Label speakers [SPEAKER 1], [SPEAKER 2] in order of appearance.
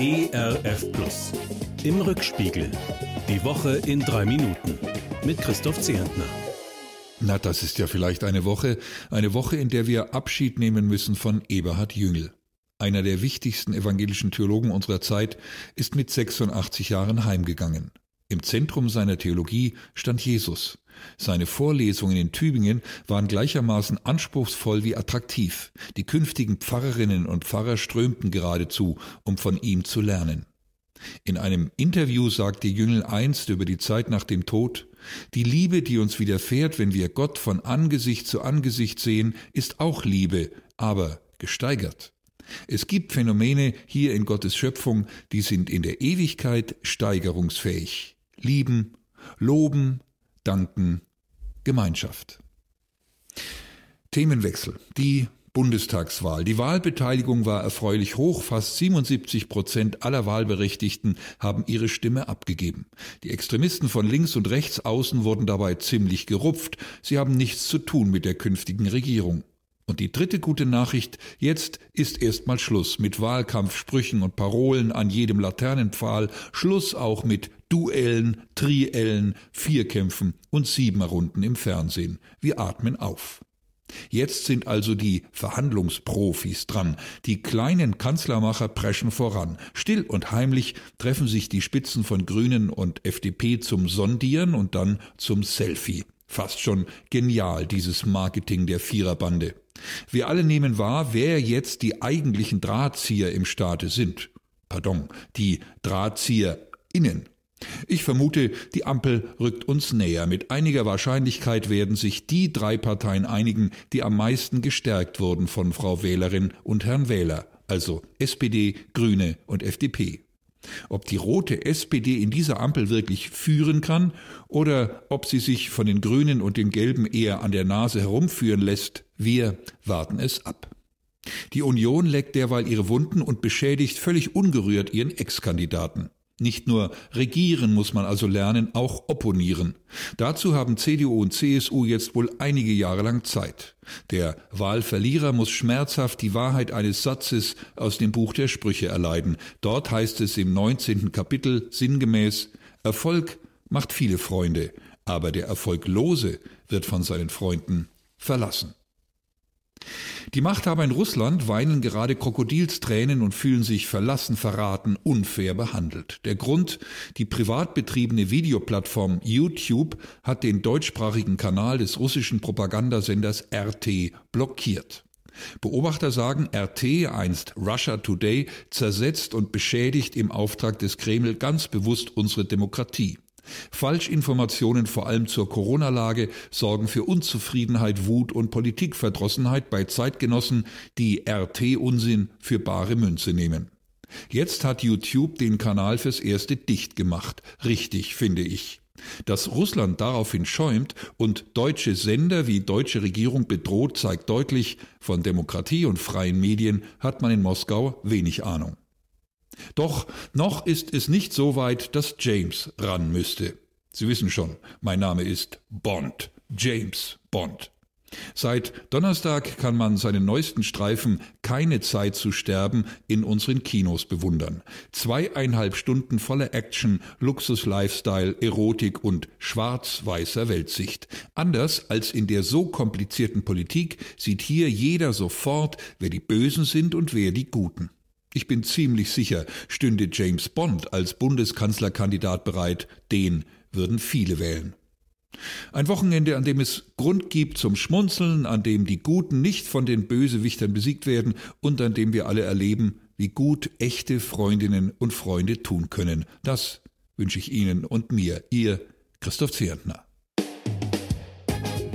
[SPEAKER 1] ERF Plus. Im Rückspiegel. Die Woche in drei Minuten. Mit Christoph Zehentner.
[SPEAKER 2] Na, das ist ja vielleicht eine Woche, eine Woche, in der wir Abschied nehmen müssen von Eberhard Jüngel. Einer der wichtigsten evangelischen Theologen unserer Zeit ist mit 86 Jahren heimgegangen. Im Zentrum seiner Theologie stand Jesus. Seine Vorlesungen in Tübingen waren gleichermaßen anspruchsvoll wie attraktiv. Die künftigen Pfarrerinnen und Pfarrer strömten geradezu, um von ihm zu lernen. In einem Interview sagte Jüngel einst über die Zeit nach dem Tod, die Liebe, die uns widerfährt, wenn wir Gott von Angesicht zu Angesicht sehen, ist auch Liebe, aber gesteigert. Es gibt Phänomene hier in Gottes Schöpfung, die sind in der Ewigkeit steigerungsfähig. Lieben, loben, danken, Gemeinschaft. Themenwechsel. Die Bundestagswahl. Die Wahlbeteiligung war erfreulich hoch. Fast 77 Prozent aller Wahlberechtigten haben ihre Stimme abgegeben. Die Extremisten von links und rechts außen wurden dabei ziemlich gerupft. Sie haben nichts zu tun mit der künftigen Regierung. Und die dritte gute Nachricht, jetzt ist erstmal Schluss mit Wahlkampfsprüchen und Parolen an jedem Laternenpfahl, Schluss auch mit Duellen, Triellen, Vierkämpfen und Siebenrunden im Fernsehen. Wir atmen auf. Jetzt sind also die Verhandlungsprofis dran. Die kleinen Kanzlermacher preschen voran. Still und heimlich treffen sich die Spitzen von Grünen und FDP zum Sondieren und dann zum Selfie. Fast schon genial, dieses Marketing der Viererbande. Wir alle nehmen wahr, wer jetzt die eigentlichen Drahtzieher im Staate sind. Pardon, die DrahtzieherInnen. Ich vermute, die Ampel rückt uns näher. Mit einiger Wahrscheinlichkeit werden sich die drei Parteien einigen, die am meisten gestärkt wurden von Frau Wählerin und Herrn Wähler, also SPD, Grüne und FDP. Ob die rote SPD in dieser Ampel wirklich führen kann oder ob sie sich von den Grünen und den Gelben eher an der Nase herumführen lässt, wir warten es ab. Die Union leckt derweil ihre Wunden und beschädigt völlig ungerührt ihren Ex-Kandidaten. Nicht nur regieren muss man also lernen, auch opponieren. Dazu haben CDU und CSU jetzt wohl einige Jahre lang Zeit. Der Wahlverlierer muss schmerzhaft die Wahrheit eines Satzes aus dem Buch der Sprüche erleiden. Dort heißt es im 19. Kapitel sinngemäß, Erfolg macht viele Freunde, aber der Erfolglose wird von seinen Freunden verlassen. Die Machthaber in Russland weinen gerade Krokodilstränen und fühlen sich verlassen, verraten, unfair behandelt. Der Grund, die privat betriebene Videoplattform YouTube hat den deutschsprachigen Kanal des russischen Propagandasenders RT blockiert. Beobachter sagen, RT, einst Russia Today, zersetzt und beschädigt im Auftrag des Kreml ganz bewusst unsere Demokratie. Falschinformationen vor allem zur Corona-Lage sorgen für Unzufriedenheit, Wut und Politikverdrossenheit bei Zeitgenossen, die RT-Unsinn für bare Münze nehmen. Jetzt hat YouTube den Kanal fürs erste dicht gemacht. Richtig, finde ich. Dass Russland daraufhin schäumt und deutsche Sender wie deutsche Regierung bedroht, zeigt deutlich, von Demokratie und freien Medien hat man in Moskau wenig Ahnung. Doch noch ist es nicht so weit, dass James ran müsste. Sie wissen schon, mein Name ist Bond, James Bond. Seit Donnerstag kann man seinen neuesten Streifen Keine Zeit zu sterben in unseren Kinos bewundern. Zweieinhalb Stunden voller Action, Luxus-Lifestyle, Erotik und schwarz-weißer Weltsicht. Anders als in der so komplizierten Politik sieht hier jeder sofort, wer die Bösen sind und wer die Guten. Ich bin ziemlich sicher, stünde James Bond als Bundeskanzlerkandidat bereit, den würden viele wählen. Ein Wochenende, an dem es Grund gibt zum Schmunzeln, an dem die Guten nicht von den Bösewichtern besiegt werden und an dem wir alle erleben, wie gut echte Freundinnen und Freunde tun können. Das wünsche ich Ihnen und mir, Ihr Christoph Zehentner.